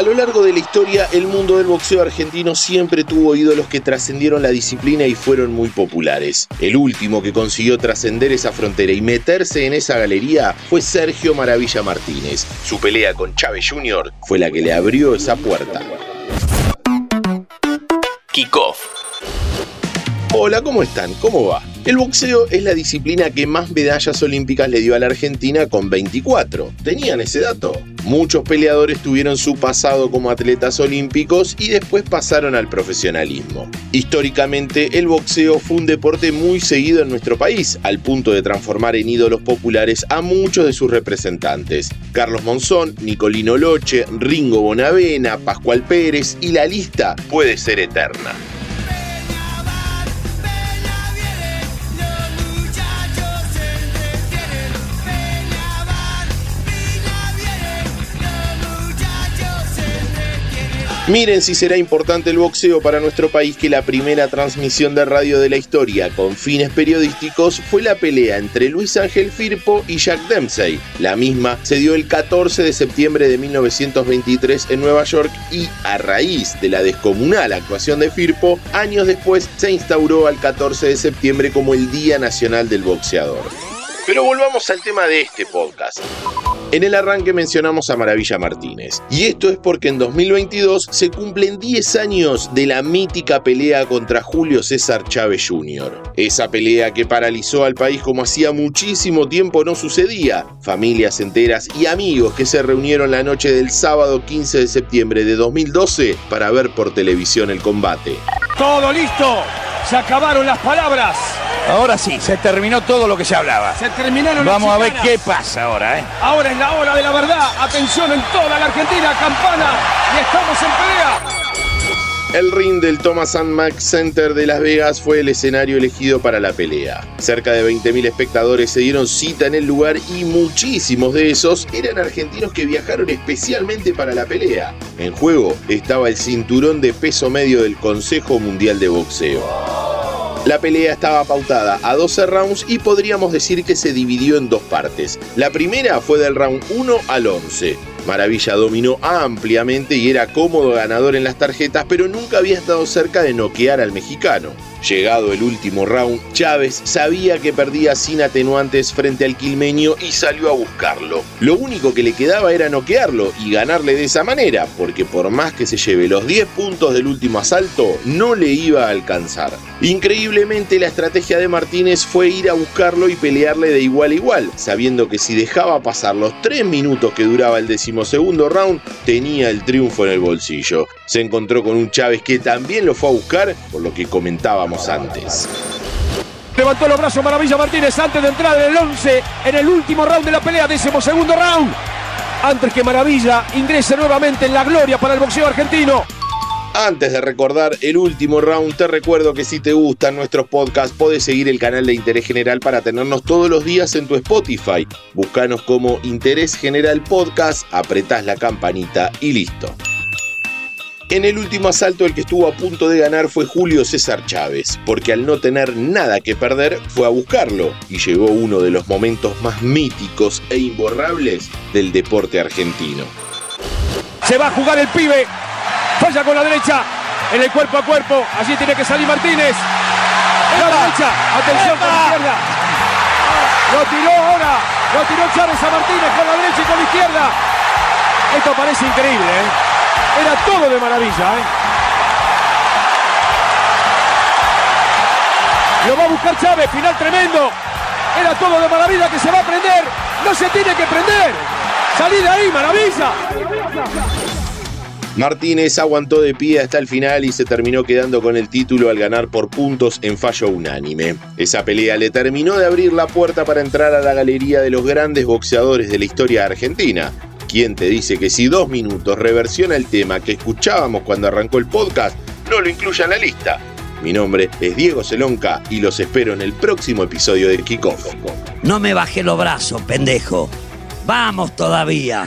A lo largo de la historia, el mundo del boxeo argentino siempre tuvo ídolos que trascendieron la disciplina y fueron muy populares. El último que consiguió trascender esa frontera y meterse en esa galería fue Sergio Maravilla Martínez. Su pelea con Chávez Jr. fue la que le abrió esa puerta. Kickoff. Hola, ¿cómo están? ¿Cómo va? El boxeo es la disciplina que más medallas olímpicas le dio a la Argentina con 24. ¿Tenían ese dato? Muchos peleadores tuvieron su pasado como atletas olímpicos y después pasaron al profesionalismo. Históricamente, el boxeo fue un deporte muy seguido en nuestro país, al punto de transformar en ídolos populares a muchos de sus representantes. Carlos Monzón, Nicolino Loche, Ringo Bonavena, Pascual Pérez y la lista puede ser eterna. Miren si será importante el boxeo para nuestro país que la primera transmisión de radio de la historia con fines periodísticos fue la pelea entre Luis Ángel Firpo y Jack Dempsey. La misma se dio el 14 de septiembre de 1923 en Nueva York y a raíz de la descomunal actuación de Firpo, años después se instauró al 14 de septiembre como el Día Nacional del Boxeador. Pero volvamos al tema de este podcast. En el arranque mencionamos a Maravilla Martínez, y esto es porque en 2022 se cumplen 10 años de la mítica pelea contra Julio César Chávez Jr. Esa pelea que paralizó al país como hacía muchísimo tiempo no sucedía. Familias enteras y amigos que se reunieron la noche del sábado 15 de septiembre de 2012 para ver por televisión el combate. Todo listo, se acabaron las palabras. Ahora sí, se terminó todo lo que se hablaba. Se terminaron Vamos las a ver qué pasa ahora, ¿eh? Ahora es la hora de la verdad. Atención en toda la Argentina, campana. Y estamos en pelea. El ring del Thomas and Mack Center de Las Vegas fue el escenario elegido para la pelea. Cerca de 20.000 espectadores se dieron cita en el lugar y muchísimos de esos eran argentinos que viajaron especialmente para la pelea. En juego estaba el cinturón de peso medio del Consejo Mundial de Boxeo. La pelea estaba pautada a 12 rounds y podríamos decir que se dividió en dos partes. La primera fue del round 1 al 11. Maravilla dominó ampliamente y era cómodo ganador en las tarjetas, pero nunca había estado cerca de noquear al mexicano. Llegado el último round, Chávez sabía que perdía sin atenuantes frente al quilmeño y salió a buscarlo. Lo único que le quedaba era noquearlo y ganarle de esa manera, porque por más que se lleve los 10 puntos del último asalto, no le iba a alcanzar. Increíblemente la estrategia de Martínez fue ir a buscarlo y pelearle de igual a igual, sabiendo que si dejaba pasar los 3 minutos que duraba el decimosegundo round, tenía el triunfo en el bolsillo. Se encontró con un Chávez que también lo fue a buscar, por lo que comentábamos antes. Levantó los brazos Maravilla Martínez antes de entrar en el 11 en el último round de la pelea, décimo segundo round. Antes que Maravilla ingrese nuevamente en la gloria para el boxeo argentino. Antes de recordar el último round, te recuerdo que si te gustan nuestros podcasts, podés seguir el canal de Interés General para tenernos todos los días en tu Spotify. Búscanos como Interés General Podcast, apretás la campanita y listo. En el último asalto el que estuvo a punto de ganar fue Julio César Chávez, porque al no tener nada que perder fue a buscarlo y llegó uno de los momentos más míticos e imborrables del deporte argentino. Se va a jugar el pibe. Falla con la derecha. En el cuerpo a cuerpo. Allí tiene que salir Martínez. La derecha. Atención con la izquierda. Lo tiró ahora. Lo tiró Chávez a Martínez con la derecha y con la izquierda. Esto parece increíble, ¿eh? Era todo de maravilla, ¿eh? Lo va a buscar Chávez, final tremendo. Era todo de maravilla que se va a prender. No se tiene que prender. Salí de ahí, maravilla. Martínez aguantó de pie hasta el final y se terminó quedando con el título al ganar por puntos en fallo unánime. Esa pelea le terminó de abrir la puerta para entrar a la galería de los grandes boxeadores de la historia argentina. ¿Quién te dice que si dos minutos reversiona el tema que escuchábamos cuando arrancó el podcast, no lo incluya en la lista? Mi nombre es Diego Celonca y los espero en el próximo episodio de Kickoff. No me bajé los brazos, pendejo. Vamos todavía.